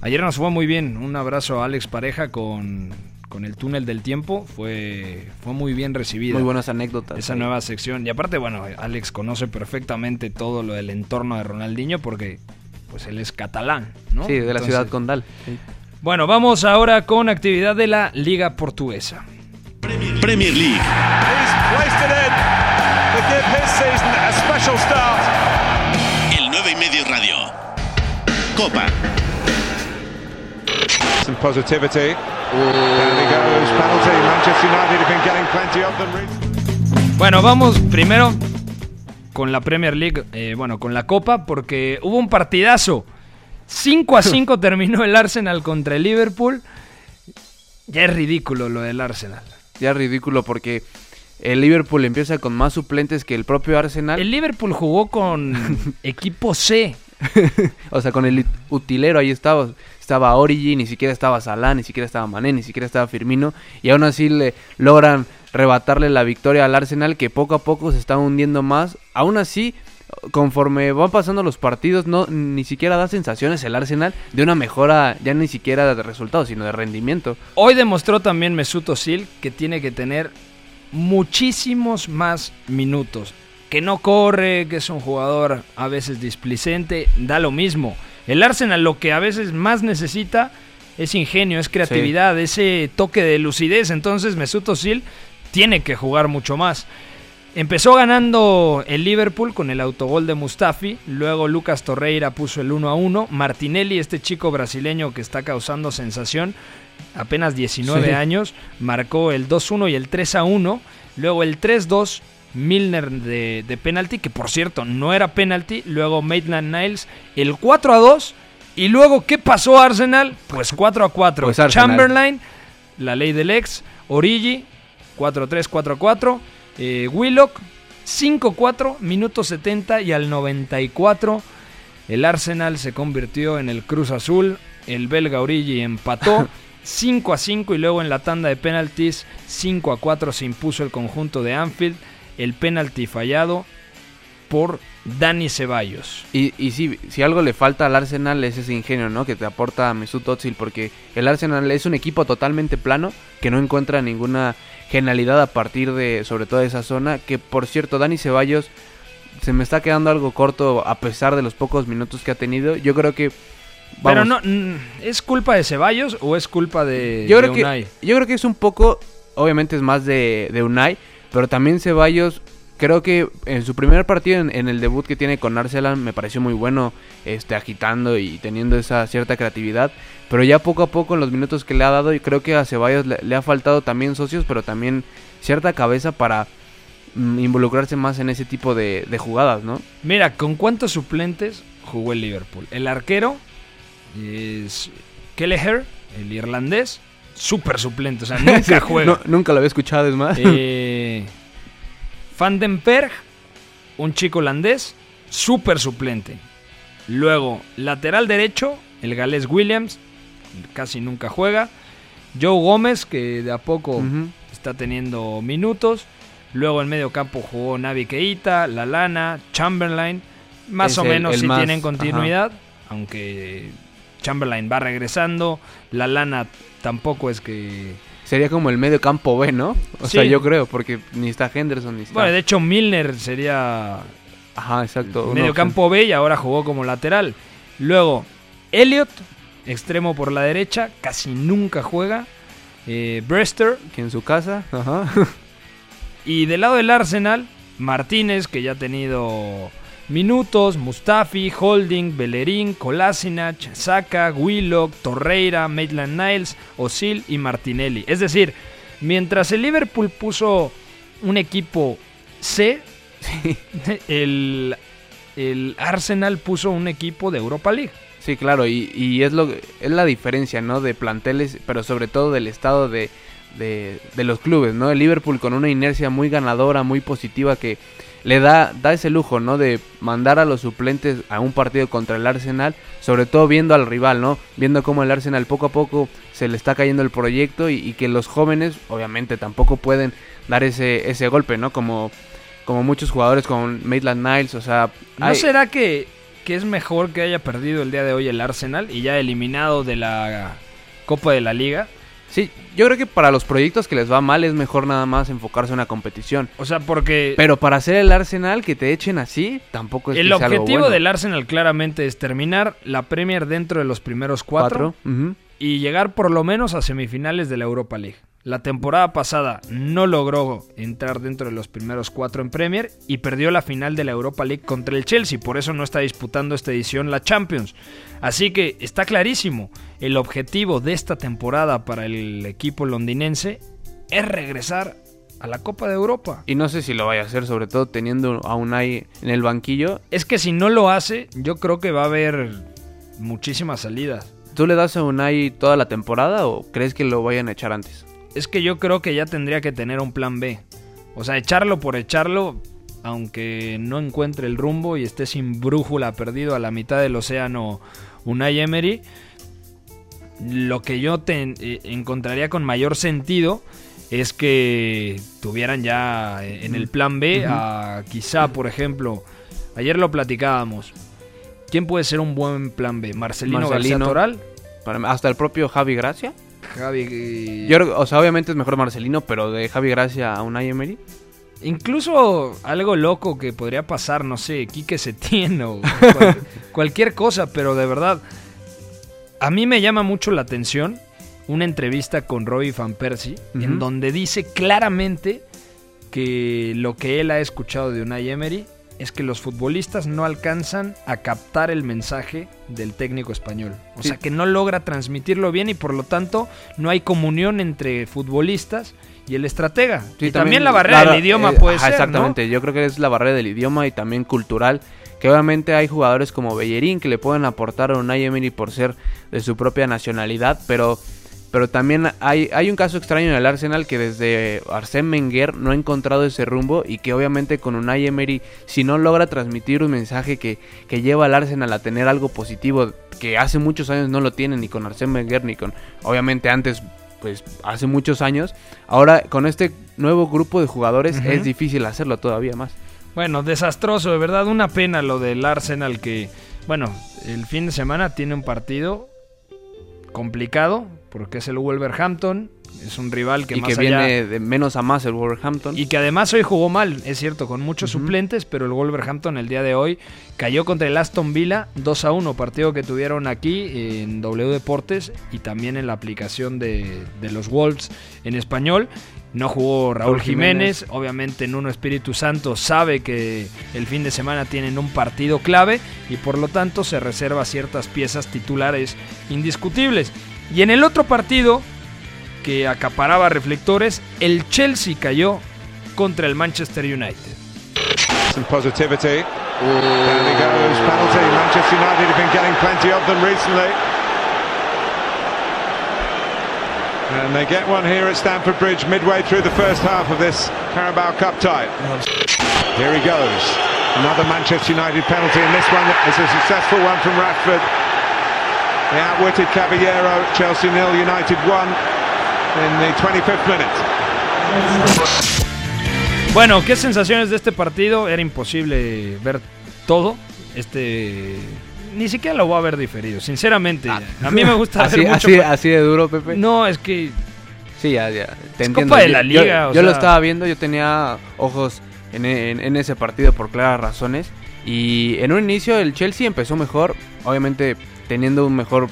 Ayer nos fue muy bien. Un abrazo a Alex Pareja con, con el túnel del tiempo. Fue, fue muy bien recibida. Muy buenas anécdotas. Esa Sí. nueva sección. Y aparte, bueno, Alex conoce perfectamente todo lo del entorno de Ronaldinho porque pues él es catalán, ¿no? Sí, de la Entonces, ciudad condal. Sí. Bueno, vamos ahora con actividad de la Liga Portuguesa. Premier League. El 9 y medio radio. Copa. Some positivity. Bueno, vamos primero con la Premier League, eh, bueno, con la Copa, porque hubo un partidazo. 5 a 5 terminó el Arsenal contra el Liverpool. Ya es ridículo lo del Arsenal. Ya es ridículo porque el Liverpool empieza con más suplentes que el propio Arsenal. El Liverpool jugó con equipo C. o sea, con el ut- utilero ahí estaba. Estaba Origi, ni siquiera estaba Salah, ni siquiera estaba Mané, ni siquiera estaba Firmino. Y aún así le logran rebatarle la victoria al Arsenal que poco a poco se está hundiendo más. Aún así, conforme van pasando los partidos, no ni siquiera da sensaciones el Arsenal de una mejora ya ni siquiera de resultados, sino de rendimiento. Hoy demostró también Mesut Özil que tiene que tener muchísimos más minutos. Que no corre, que es un jugador a veces displicente, da lo mismo. El Arsenal lo que a veces más necesita es ingenio, es creatividad, ese toque de lucidez. Entonces Mesut Özil tiene que jugar mucho más. Empezó ganando el Liverpool con el autogol de Mustafi, luego Lucas Torreira puso el 1 a 1, Martinelli, este chico brasileño que está causando sensación, apenas 19 Sí. años, marcó el 2-1 y el 3-1. Luego el 3-2, Milner de, de penalti, que por cierto no era penalti. Luego Maitland Niles, el 4-2. Y luego, ¿qué pasó Arsenal? Pues 4-4. Pues Arsenal. Chamberlain, la ley del ex. Origi, 4-3-4-4. Eh, Willock, 5-4, minuto 70 y al 94 el Arsenal se convirtió en el Cruz Azul. El belga Origi empató 5 a 5 y luego en la tanda de penaltis 5 a 4 se impuso el conjunto de Anfield. El penalti fallado por Dani Ceballos. Y, y sí, si algo le falta al Arsenal es ese ingenio, ¿no? Que te aporta Mesut Özil, porque el Arsenal es un equipo totalmente plano que no encuentra ninguna genialidad a partir de, sobre todo de esa zona. Que por cierto, Dani Ceballos se me está quedando algo corto a pesar de los pocos minutos que ha tenido. Yo creo que Pero vamos, no, mm, ¿es culpa de Ceballos o es culpa de, yo de creo que Unai? yo creo que es un poco, obviamente es más de, de Unai, pero también Ceballos creo que en su primer partido en, el debut que tiene con Arsenal me pareció muy bueno, este agitando y teniendo esa cierta creatividad, pero ya poco a poco en los minutos que le ha dado y creo que a Ceballos le, le ha faltado también socios, pero también cierta cabeza para mm, involucrarse más en ese tipo de, de jugadas, ¿no? Mira, ¿con cuántos suplentes jugó el Liverpool? El arquero es Kelleher, el irlandés, súper suplente, o sea, nunca juega. No, nunca lo había escuchado, es más. Eh, Van den Berg, un chico holandés, súper suplente. Luego, lateral derecho, el galés Williams, casi nunca juega. Joe Gómez, que de a poco está teniendo minutos. Luego en medio campo jugó Navi Keita, Lalana, Chamberlain. Más Es o menos sí más, tienen ajá. continuidad, aunque Chamberlain va regresando. Lalana tampoco es que Sería como el medio campo B, ¿no? O Sí. sea, yo creo, porque ni está Henderson ni está. Bueno, de hecho Milner sería Ajá, exacto. medio opción. campo B y ahora jugó como lateral. Luego, Elliot, extremo por la derecha, casi nunca juega. eh, Brester. Que en su casa. Ajá. Y del lado del Arsenal, Martínez, que ya ha tenido minutos, Mustafi, Holding, Bellerín, Kolasinac, Saka, Willock, Torreira, Maitland Niles, Osil y Martinelli. Es decir, mientras el Liverpool puso un equipo C, el, el Arsenal puso un equipo de Europa League. Sí, claro, y, y es, lo, es la diferencia, ¿no? De planteles, pero sobre todo del estado de, de, de los clubes, ¿no? El Liverpool con una inercia muy ganadora, muy positiva que le da, da ese lujo, ¿no? De mandar a los suplentes a un partido contra el Arsenal, sobre todo viendo al rival, ¿no? Viendo cómo el Arsenal poco a poco se le está cayendo el proyecto y, y que los jóvenes, obviamente, tampoco pueden dar ese, ese golpe, ¿no? Como, como muchos jugadores con Maitland Niles, o sea... ¿No será que, que es mejor que haya perdido el día de hoy el Arsenal y ya eliminado de la Copa de la Liga? Sí, yo creo que para los proyectos que les va mal es mejor nada más enfocarse en una competición. O sea, porque Pero para hacer el Arsenal que te echen así, tampoco es el que sea algo objetivo bueno. del Arsenal claramente es terminar la Premier dentro de los primeros cuatro. Y llegar por lo menos a semifinales de la Europa League. La temporada pasada no logró entrar dentro de los primeros cuatro en Premier y perdió la final de la Europa League contra el Chelsea, por eso no está disputando esta edición la Champions. Así que está clarísimo, el objetivo de esta temporada para el equipo londinense es regresar a la Copa de Europa. Y no sé si lo vaya a hacer, sobre todo teniendo a Unai en el banquillo. Es que si no lo hace, yo creo que va a haber muchísimas salidas. ¿Tú le das a Unai toda la temporada o crees que lo vayan a echar antes? Es que yo creo que ya tendría que tener un plan B. O sea, echarlo por echarlo, aunque no encuentre el rumbo y esté sin brújula perdido a la mitad del océano Unai Emery, lo que yo te- eh, encontraría con mayor sentido es que tuvieran ya eh, en el plan B a quizá, por ejemplo, ayer lo platicábamos. ¿Quién puede ser un buen plan B? Marcelino, García Marcelino. Toral, Para- hasta el propio Javi Gracia. Javi Yo, o sea, obviamente es mejor Marcelino, pero de Javi Gracia a Unai Emery. Incluso algo loco que podría pasar, no sé, Quique Setién o cual- cualquier cosa, pero de verdad, a mí me llama mucho la atención una entrevista con Roy Van Persie, en donde dice claramente que lo que él ha escuchado de Unai Emery es que los futbolistas no alcanzan a captar el mensaje del técnico español. O Sí. sea, que no logra transmitirlo bien y por lo tanto no hay comunión entre futbolistas y el estratega. Sí, y también, la barrera claro, del idioma eh, puede ajá, ser, ¿no? Exactamente, yo creo que es la barrera del idioma y también cultural. Que obviamente hay jugadores como Bellerín que le pueden aportar a Unai Emery por ser de su propia nacionalidad, pero, pero también hay, hay un caso extraño en el Arsenal que desde Arsène Wenger no ha encontrado ese rumbo y que obviamente con Unai Emery, si no logra transmitir un mensaje que, que lleva al Arsenal a tener algo positivo, que hace muchos años no lo tiene ni con Arsène Wenger ni con, obviamente antes pues hace muchos años. Ahora con este nuevo grupo de jugadores es difícil hacerlo todavía más. Bueno, desastroso, de verdad, una pena lo del Arsenal que, bueno, el fin de semana tiene un partido complicado porque es el Wolverhampton, es un rival que y más que allá viene de menos a más el Wolverhampton. y que además hoy jugó mal, es cierto, con muchos suplentes, pero el Wolverhampton el día de hoy cayó contra el Aston Villa 2 a 1, partido que tuvieron aquí en W Deportes y también en la aplicación de, de los Wolves en español. No jugó Raúl Raúl Jiménez. Jiménez, obviamente en uno Espíritu Santo sabe que el fin de semana tienen un partido clave y por lo tanto se reserva ciertas piezas titulares indiscutibles. Y en el otro partido que acaparaba reflectores, el Chelsea cayó contra el Manchester United. Some positivity. He goes, penalty. Manchester United have been getting plenty of them recently. And they get one here at Stamford Bridge midway through the first half of this Carabao Cup tie. Here he goes. Another Manchester United penalty, and this one is a successful one from Rashford. The outwitted Caballero, Chelsea nil, United 1 in the 25th minute. Bueno, ¿qué sensaciones de este partido? Era imposible ver todo. Este. Ni siquiera lo voy a ver diferido, sinceramente. A mí me gusta así, ver mucho. así, así de duro, Pepe. No, es que. Sí, ya, ya. Te Es entiendo. Copa de Yo- la yo- Liga, Yo, o lo sea- estaba viendo, yo tenía ojos en, en- en ese partido por claras razones. Y en un inicio el Chelsea empezó mejor, obviamente teniendo una mejor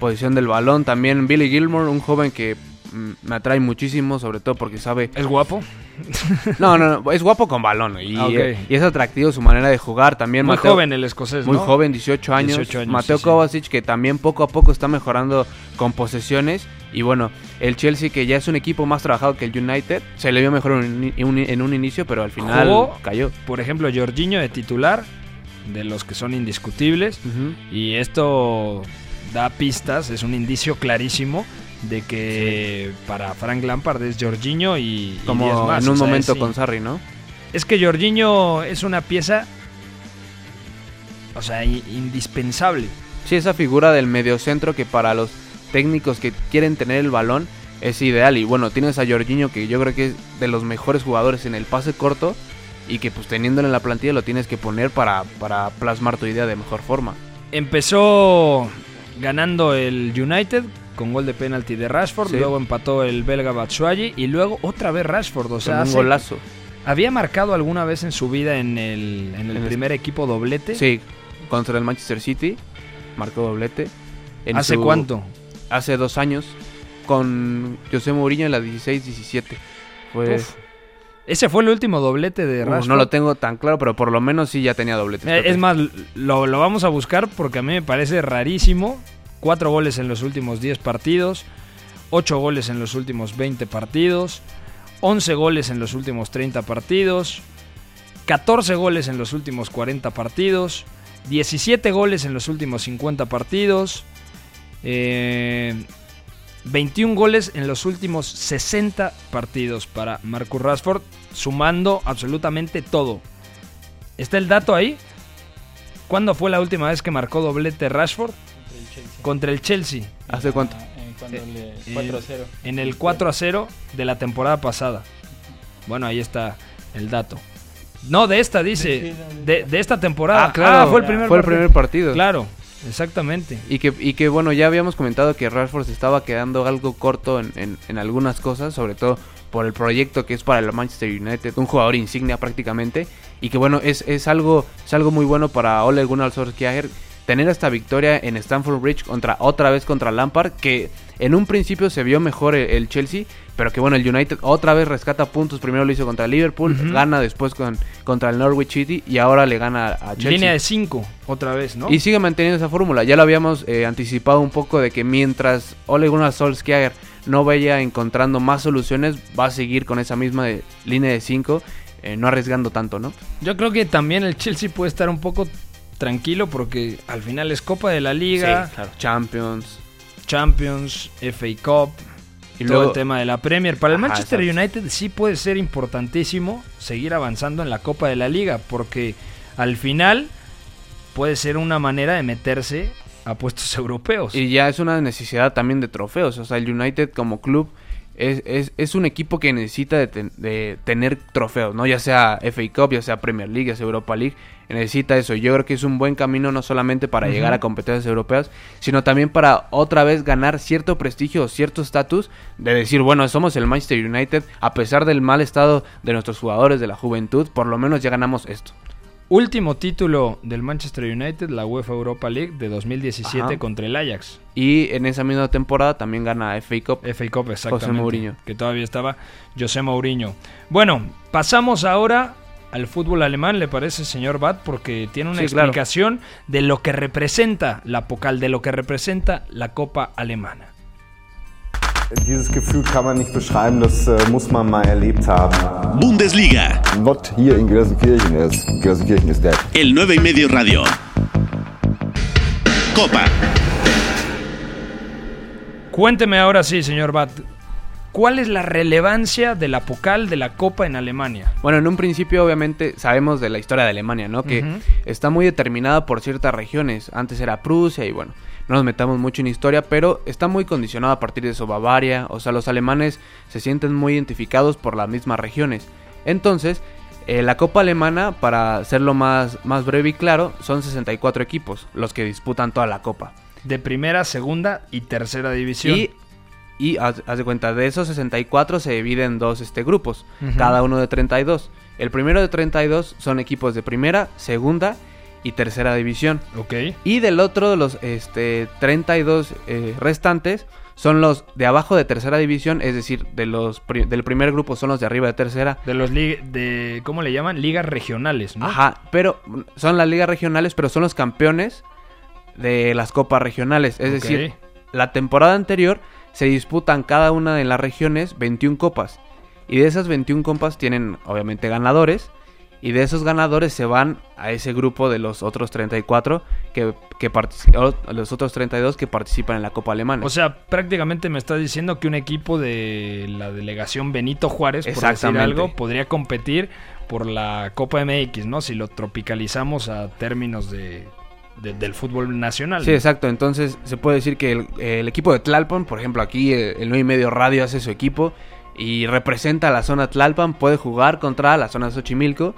posición del balón. También Billy Gilmore, un joven que mm, me atrae muchísimo, sobre todo porque sabe... ¿Es guapo? No, no, no, es guapo con balón y, Ah, eh, y es atractivo su manera de jugar también. Muy Mateo- joven el escocés, Muy ¿no? joven, 18 años. 18 años, Mateo sí, sí. Kovacic que también poco a poco está mejorando con posesiones. Y bueno, el Chelsea que ya es un equipo más trabajado que el United, se le vio mejor en un, en un- en un inicio, pero al final Jugó, cayó. Por ejemplo, Jorginho de titular, de los que son indiscutibles. Y esto da pistas, es un indicio clarísimo de que para Frank Lampard es Jorginho y, Como más, en un o sea, momento es- con Sarri, ¿no? Es que Jorginho es una pieza, o sea, indispensable. Sí, esa figura del mediocentro que para los técnicos que quieren tener el balón es ideal. Y bueno, tienes a Jorginho que yo creo que es de los mejores jugadores en el pase corto y que pues teniéndolo en la plantilla lo tienes que poner para, para plasmar tu idea de mejor forma. Empezó ganando el United con gol de penalti de Rashford, Sí. luego empató el belga Batshuayi y luego otra vez Rashford, o sea, Con un golazo. ¿Había marcado alguna vez en su vida en el, en el En el- primer equipo doblete? Sí, contra el Manchester City, marcó doblete. En ¿Hace su- cuánto? Hace dos años, con José Mourinho en la 16-17. Fue... Uf. Ese fue el último doblete de Uf, Rashford. no lo tengo tan claro, pero por lo menos sí ya tenía doblete. Eh, Es más, lo, lo vamos a buscar porque a mí me parece rarísimo. Cuatro goles en los últimos 10 partidos, ocho goles en los últimos 20 partidos, 11 goles en los últimos 30 partidos, 14 goles en los últimos 40 partidos, 17 goles en los últimos 50 partidos, eh, 21 goles en los últimos 60 partidos para Marcus Rashford, sumando absolutamente todo. ¿Está el dato ahí? ¿Cuándo fue la última vez que marcó doblete Rashford? Contra el Chelsea. ¿Hace cuánto? cuando Eh, le- eh, 4 a 0. En el 4 a 0 de la temporada pasada. Bueno, ahí está el dato. No, de esta dice. De, de esta temporada. Ah, claro. fue el primer Fue el partido. primer partido. Claro, exactamente. Y que, y que bueno, ya habíamos comentado que Rashford se estaba quedando algo corto en, en- en algunas cosas, sobre todo por el proyecto que es para el Manchester United, un jugador insignia prácticamente, y que bueno, es, es, algo, es algo muy bueno para Ole Gunnar Solskjaer tener esta victoria en Stamford Bridge contra otra vez contra Lampard, que en un principio se vio mejor el, el Chelsea, pero que bueno, el United otra vez rescata puntos, primero lo hizo contra Liverpool, gana después con, contra el Norwich City y ahora le gana a Chelsea. Línea de 5, otra vez, ¿no? Y sigue manteniendo esa fórmula. Ya lo habíamos eh, anticipado un poco de que mientras Ole Gunnar Solskjaer no vaya encontrando más soluciones, va a seguir con esa misma de- línea de 5, no arriesgando tanto, ¿no? Yo creo que también el Chelsea puede estar un poco tranquilo porque al final es Copa de la Liga, Sí, claro. Champions. Champions, FA Cup, Y todo luego- el tema de la Premier. Para el Ajá, Manchester exacto. United sí puede ser importantísimo seguir avanzando en la Copa de la Liga porque al final puede ser una manera de meterse a puestos europeos. Y ya es una necesidad también de trofeos. O sea, el United como club es, es, es un equipo que necesita de, ten- de tener trofeos, ¿no? Ya sea FA Cup, ya sea Premier League, ya sea Europa League. Necesita eso. Yo creo que es un buen camino no solamente para llegar a competencias europeas, sino también para otra vez ganar cierto prestigio, cierto estatus de decir, bueno, somos el Manchester United, a pesar del mal estado de nuestros jugadores, de la juventud, por lo menos ya ganamos esto. Último título del Manchester United, la UEFA Europa League de 2017 Ajá. contra el Ajax. Y en esa misma temporada también gana FA Cup. FA Cup, exactamente. José Mourinho. Que todavía estaba José Mourinho. Bueno, pasamos ahora al fútbol alemán, ¿le parece, señor Bat? Porque tiene una Sí, claro. explicación de lo que representa la Pokal, de lo que representa la Copa Alemana. Dieses Gefühl kann man nicht beschreiben, das äh, muss man mal erlebt haben. Bundesliga, Not here in Gelsenkirchen, is Gelsenkirchen is dead. el 9 y medio radio. Copa, Cuénteme ahora sí, señor Bat. ¿Cuál es la relevancia de la Pokal de la Copa en Alemania? Bueno, en un principio obviamente sabemos de la historia de Alemania, ¿no? Que está muy determinada por ciertas regiones. Antes era Prusia y bueno, no nos metamos mucho en historia, pero está muy condicionada a partir de eso Bavaria. O sea, los alemanes se sienten muy identificados por las mismas regiones. Entonces, eh, la Copa Alemana, para hacerlo más, más breve y claro, son 64 equipos los que disputan toda la Copa. De primera, segunda y tercera división. Y, y haz, haz de cuenta, de esos 64 se dividen en dos este, grupos, cada uno de 32. El primero de 32 son equipos de primera, segunda y tercera división. Ok. Y del otro de los este, 32 eh, restantes son los de abajo de tercera división, es decir, de los del primer grupo son los de arriba de tercera. De los de ¿cómo le llaman? Ligas regionales, ¿no? Ajá, pero son las ligas regionales, pero son los campeones de las copas regionales, es decir, la temporada anterior se disputan cada una de las regiones 21 copas. Y de esas 21 copas tienen obviamente ganadores y de esos ganadores se van a ese grupo de los otros 34 que, que los otros 32 que participan en la Copa Alemana. O sea, prácticamente me estás diciendo que un equipo de la delegación Benito Juárez, por decir algo, podría competir por la Copa MX, ¿no? Si lo tropicalizamos a términos de, del fútbol nacional. Sí, exacto. Entonces se puede decir que el, equipo de Tlalpan, por ejemplo, aquí el, el 9 y medio radio hace su equipo y representa a la zona Tlalpan, puede jugar contra la zona Xochimilco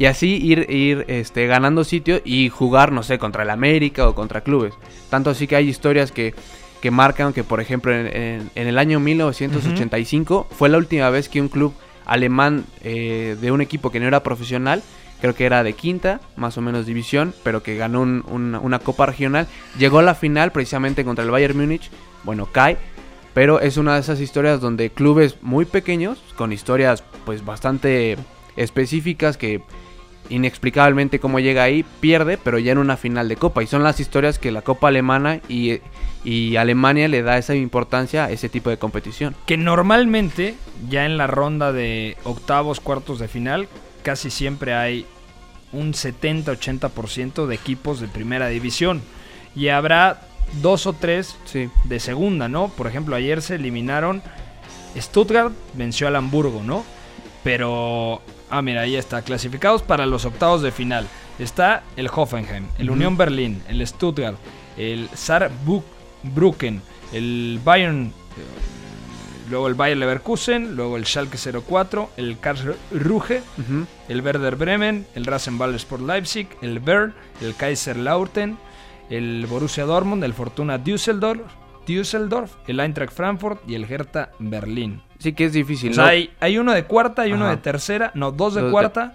y así ir, ir este, ganando sitio y jugar, no sé, contra el América o contra clubes. Tanto así que hay historias que, que marcan que, por ejemplo, en, el año 1985 fue la última vez que un club alemán eh, de un equipo que no era profesional, creo que era de quinta, más o menos división, pero que ganó una copa regional, llegó a la final precisamente contra el Bayern Múnich, bueno, cae, pero es una de esas historias donde clubes muy pequeños, con historias pues bastante específicas que inexplicablemente cómo llega ahí, pierde, pero ya en una final de Copa. Y son las historias que la Copa Alemana y, Alemania le da esa importancia a ese tipo de competición. Que normalmente, ya en la ronda de octavos, cuartos de final, casi siempre hay un 70-80% de equipos de primera división. Y habrá dos o tres de segunda, ¿no? Por ejemplo, ayer se eliminaron. Stuttgart venció al Hamburgo, ¿no? Pero Ah, mira, ahí está. Clasificados para los octavos de final. Está el Hoffenheim, el Unión Berlín, el Stuttgart, el Saarbrücken, el Bayern, eh, luego el Bayer Leverkusen, luego el Schalke 04, el Karlsruhe, el Werder Bremen, el Rasenball Sport Leipzig, el Bern, el Kaiser Lauten, el Borussia Dortmund, el Fortuna Düsseldorf, Düsseldorf, el Eintracht Frankfurt y el Hertha Berlín. Sí que es difícil. O sea, hay, hay, uno de cuarta y uno de tercera, no, dos de cuarta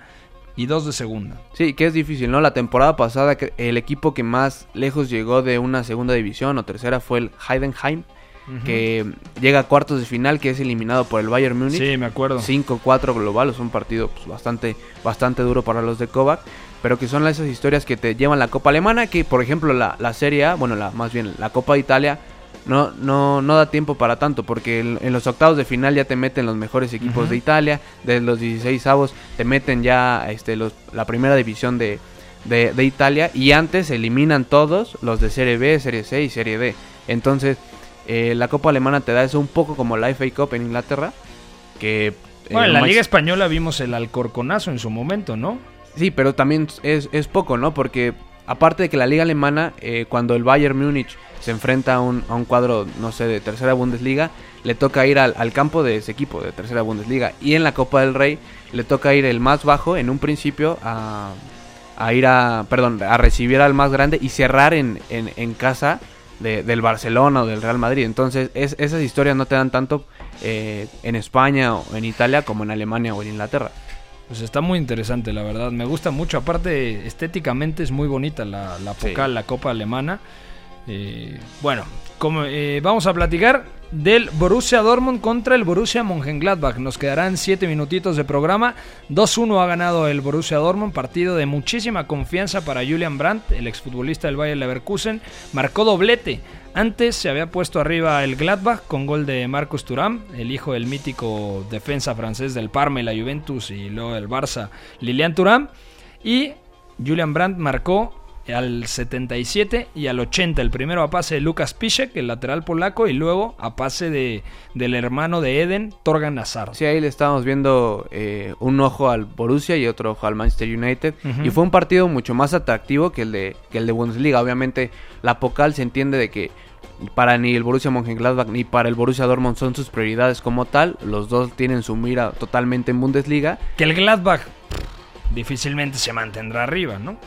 y dos de segunda. Sí, que es difícil, ¿no? La temporada pasada el equipo que más lejos llegó de una segunda división o tercera fue el Heidenheim, que llega a cuartos de final, que es eliminado por el Bayern Múnich. Sí, me acuerdo. 5-4 global, es un partido pues, bastante, bastante duro para los de Kovac pero que son esas historias que te llevan la Copa Alemana, que por ejemplo la, la Serie A, bueno, la, más bien la Copa de Italia, no, no, no da tiempo para tanto, porque en, los octavos de final ya te meten los mejores equipos de Italia, de los 16 avos te meten ya este, los, la primera división de, de, Italia y antes eliminan todos los de Serie B, Serie C y Serie D. Entonces, eh, la Copa Alemana te da eso un poco como la FA Cup en Inglaterra, que... Eh, bueno, en la Liga Española vimos el Alcorconazo en su momento, ¿no? Sí, pero también es, es poco, ¿no? Porque aparte de que la Liga Alemana, eh, cuando el Bayern Múnich se enfrenta a un, a un, cuadro, no sé, de tercera Bundesliga, le toca ir al, campo de ese equipo de tercera Bundesliga. Y en la Copa del Rey le toca ir el más bajo en un principio a, a ir a, perdón, a recibir al más grande y cerrar en, en, casa del Barcelona o del Real Madrid. Entonces es, esas historias no te dan tanto eh, en España o en Italia como en Alemania o en Inglaterra. Pues está muy interesante, la verdad. Me gusta mucho. Aparte, estéticamente es muy bonita la, la la copa alemana. Eh, bueno, como, eh, vamos a platicar del Borussia Dortmund contra el Borussia Mönchengladbach. Nos quedarán 7 minutitos de programa. 2-1 ha ganado el Borussia Dortmund, partido de muchísima confianza para Julian Brandt, el exfutbolista del Bayern Leverkusen. Marcó doblete antes se había puesto arriba el Gladbach con gol de Marcus Thuram, el hijo del mítico defensa francés del Parma y la Juventus y luego del Barça, Lilian Thuram. Y Julian Brandt marcó al 77 y al 80. El primero a pase de Lucas Piszek, el lateral polaco, y luego a pase de, del hermano de Eden, Torgan Nazar. Sí, ahí le estábamos viendo eh, un ojo al Borussia y otro ojo al Manchester United. Y fue un partido mucho más atractivo que el, de, que el de Bundesliga. Obviamente, la Pocal se entiende de que para ni el Borussia Mönchengladbach ni para el Borussia Dortmund son sus prioridades como tal. Los dos tienen su mira totalmente en Bundesliga. Que el Gladbach difícilmente se mantendrá arriba, ¿no?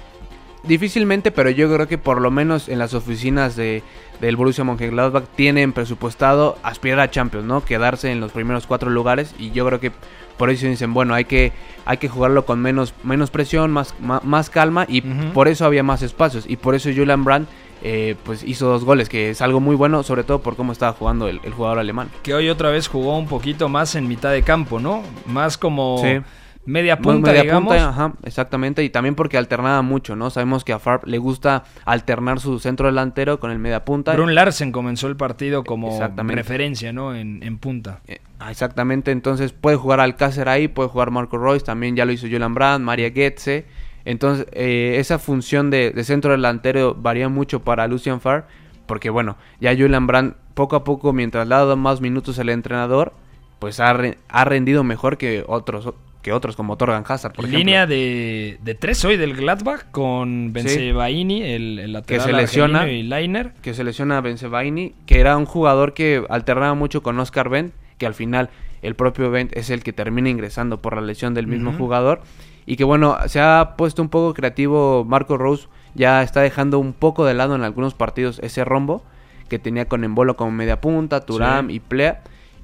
Difícilmente, pero yo creo que por lo menos en las oficinas de, del Borussia Mönchengladbach tienen presupuestado aspirar a Champions, ¿no? Quedarse en los primeros cuatro lugares y yo creo que por eso dicen, bueno, hay que, hay que jugarlo con menos, menos presión, más, más, calma y por eso había más espacios y por eso Julian Brandt eh, pues hizo dos goles, que es algo muy bueno, sobre todo por cómo estaba jugando el, el jugador alemán. Que hoy otra vez jugó un poquito más en mitad de campo, ¿no? Más como Sí. Media punta, Media digamos. punta, ajá, exactamente, y también porque alternaba mucho, ¿no? Sabemos que a Farb le gusta alternar su centro delantero con el media punta. Brun Larsen comenzó el partido como referencia, ¿no? En, en punta. Ah, Exactamente, entonces puede jugar Alcácer ahí, puede jugar Marco Royce, también ya lo hizo Julian Brandt, María Goetze. Entonces, eh, esa función de, de centro delantero varía mucho para Lucian Farr, porque bueno, ya Julian Brandt poco a poco, mientras le ha dado más minutos el entrenador, pues ha, re- ha rendido mejor que otros que otros como Torgan Hazard, por ejemplo. Línea de, de tres hoy del Gladbach con Benzebaini, el, el que se lesiona y Leiner. que se lesiona a Benzebaini, que era un jugador que alternaba mucho con Oscar Bent, que al final el propio Bent es el que termina ingresando por la lesión del mismo jugador y que bueno, se ha puesto un poco creativo Marco Rose, ya está dejando un poco de lado en algunos partidos ese rombo que tenía con Embolo como media punta, Turam Sí. y Plea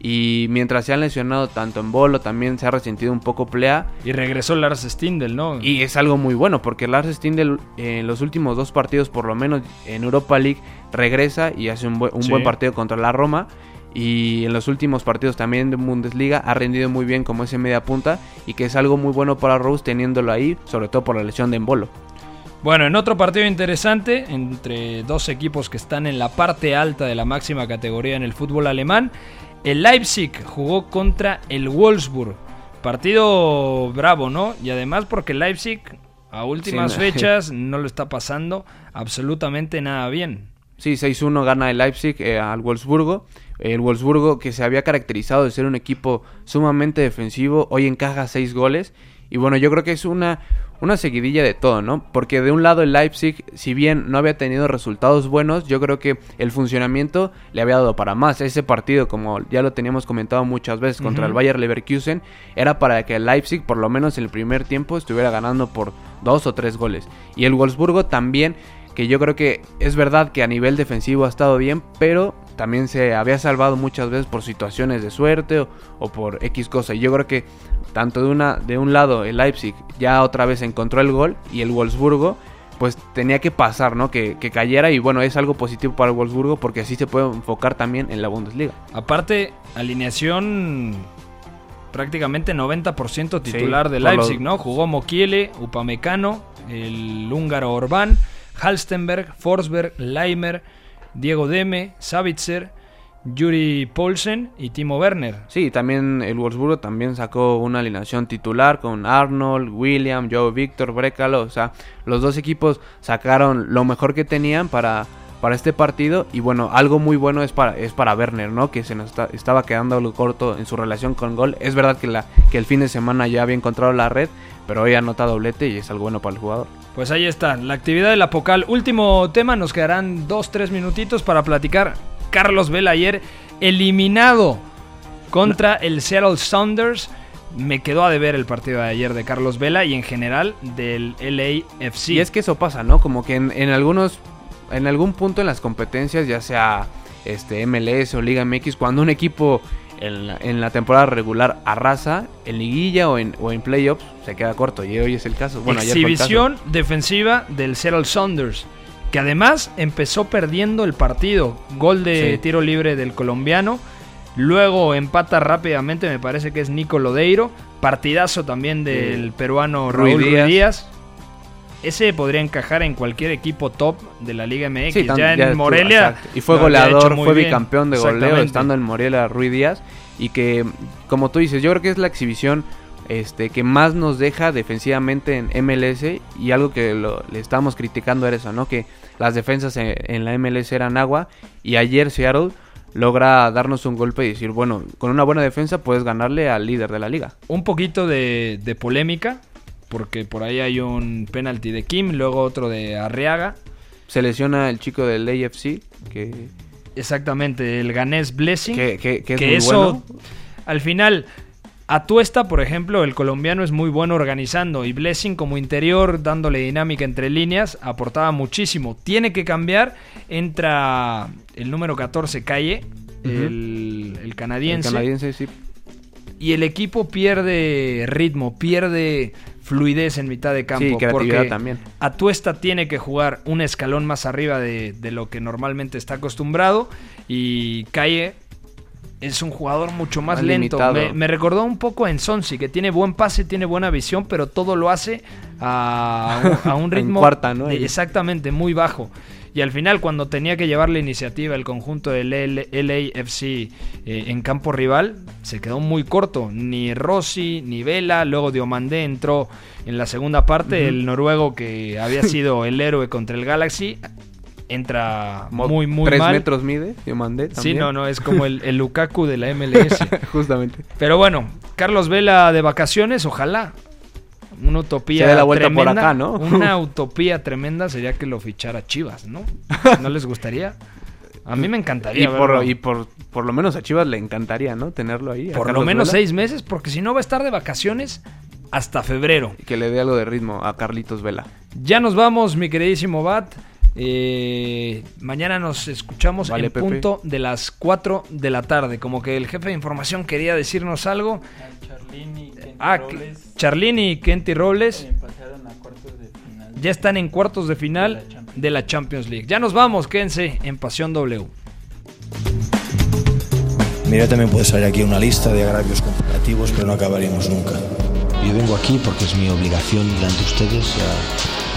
y mientras se han lesionado tanto Embolo también se ha resentido un poco Plea Y regresó Lars Stindl, ¿no? y es algo muy bueno porque Lars Stindl eh, en los últimos dos partidos, por lo menos en Europa League, regresa y hace un, buen- un Sí. buen partido contra la Roma. Y en los últimos partidos también de Bundesliga ha rendido muy bien como ese media punta y que es algo muy bueno para Rose teniéndolo ahí, sobre todo por la lesión de Embolo. Bueno, en otro partido interesante, entre dos equipos que están en la parte alta de la máxima categoría en el fútbol alemán, el Leipzig jugó contra el Wolfsburg. Partido bravo, ¿no? Y además porque el Leipzig a últimas Sí, fechas no lo está pasando absolutamente nada bien. Sí, 6-1 gana el Leipzig eh, al Wolfsburgo. El Wolfsburgo que se había caracterizado de ser un equipo sumamente defensivo, hoy encaja 6 goles. Y bueno, yo creo que es una, una seguidilla de todo, ¿no? Porque de un lado el Leipzig, si bien no había tenido resultados buenos, yo creo que el funcionamiento le había dado para más. Ese partido, como ya lo teníamos comentado muchas veces contra el Bayer Leverkusen, era para que el Leipzig, por lo menos en el primer tiempo, estuviera ganando por dos o tres goles. Y el Wolfsburgo también que yo creo que es verdad que a nivel defensivo ha estado bien, pero también se había salvado muchas veces por situaciones de suerte o, o por X cosa. Y yo creo que tanto de, una, de un lado el Leipzig ya otra vez encontró el gol y el Wolfsburgo pues tenía que pasar, ¿no? Que, que cayera y bueno, es algo positivo para el Wolfsburgo porque así se puede enfocar también en la Bundesliga. Aparte, alineación prácticamente 90% titular Sí, de Leipzig, ¿no? Jugó Mokiele, Upamecano, el húngaro Orbán, Halstenberg, Forsberg, Leimer, Diego Deme, Savitzer, Yuri Poulsen y Timo Werner. Sí, también el Wolfsburgo también sacó una alineación titular con Arnold, William, Joe Víctor, Brecalo. O sea, los dos equipos sacaron lo mejor que tenían para, para este partido. Y bueno, algo muy bueno es para, es para Werner, ¿no? Que se nos está- estaba quedando algo corto en su relación con gol. Es verdad que, la, que el fin de semana ya había encontrado la red, pero hoy anota doblete y es algo bueno para el jugador. Pues ahí está, la actividad de la Pocal. Último tema, nos quedarán dos, tres minutitos para platicar. Carlos Vela ayer eliminado contra el Seattle Sounders. Me quedó a deber el partido de ayer de Carlos Vela y en general del LAFC. Y es que eso pasa, ¿no? Como que en, en algunos, en algún punto en las competencias, ya sea este MLS o Liga MX, cuando un equipo en la, en la temporada regular arrasa, en liguilla o en, o en playoffs, se queda corto. Y hoy es el caso. Bueno, ayer fue el caso. Exhibición defensiva del Seattle Sounders. Que además empezó perdiendo el partido. Gol de Sí. tiro libre del colombiano. Luego empata rápidamente, me parece que es Nico Lodeiro. Partidazo también del Sí. peruano Raúl Ruiz Díaz. Díaz. Ese podría encajar en cualquier equipo top de la Liga MX. Sí, ya en ya Morelia. exacto. Y fue goleador, fue bien. bicampeón de goleo estando en Morelia Ruiz Díaz. Y que, como tú dices, yo creo que es la exhibición este, que más nos deja defensivamente en MLS. Y algo que lo- le estábamos criticando era eso, ¿no? Que las defensas en, en la MLS eran agua. Y ayer Seattle logra darnos un golpe y decir, bueno, con una buena defensa puedes ganarle al líder de la liga. un poquito de, de polémica, porque por ahí hay un penalti de Kim, luego otro de Arriaga. Se lesiona el chico del AFC, que, Exactamente, el ganés Blessing. que, que- que es que muy eso, bueno. al final, Atuesta, por ejemplo, el colombiano es muy bueno organizando y Blessing como interior, dándole dinámica entre líneas, aportaba muchísimo. Tiene que cambiar, entra el número 14, Calle, el, el canadiense. El canadiense, sí. y el equipo pierde ritmo, pierde fluidez en mitad de campo. Sí, creatividad porque también. Atuesta tiene que jugar un escalón más arriba de, de lo que normalmente está acostumbrado y Calle es un jugador mucho más, Más lento. Me, me recordó un poco en Sonsi, que tiene buen pase, tiene buena visión, pero todo lo hace a, un- a un En ritmo cuarta, ¿no? de- exactamente muy bajo. Y al final, cuando tenía que llevar la iniciativa el conjunto del LAFC eh, en campo rival, se quedó muy corto. Ni Rossi, ni Vela. Luego Diomandé entró en la segunda parte. El noruego que había sido el héroe contra el Galaxy entra muy, muy Tres mal. metros mide, yo mandé Sí, también. no, no, es como el, el Lukaku de la MLS. Justamente. Pero bueno, Carlos Vela de vacaciones, ojalá. Una utopía Se dé la vuelta por tremenda. acá, ¿no? Una utopía tremenda sería que lo fichara Chivas, ¿no? ¿No les gustaría? A mí me encantaría. Y, por, y por, por lo menos a Chivas le encantaría, ¿no? Tenerlo ahí. Por lo menos Vela. seis meses, porque si no va a estar de vacaciones hasta febrero. Y que le dé algo de ritmo a Carlitos Vela. Ya nos vamos, mi queridísimo Bat. Eh, mañana nos escuchamos Vale, en Pepe. punto de las 4 de la tarde. Como que el jefe de información quería decirnos algo. Ah, que- Charlini y Kenty Robles ya están en cuartos de final de la Champions League. Ya nos vamos, quédense en Pasión W. Mira, también puede salir aquí una lista de agravios comparativos, pero no acabaríamos nunca. Yo vengo aquí porque es mi obligación delante de ustedes. ya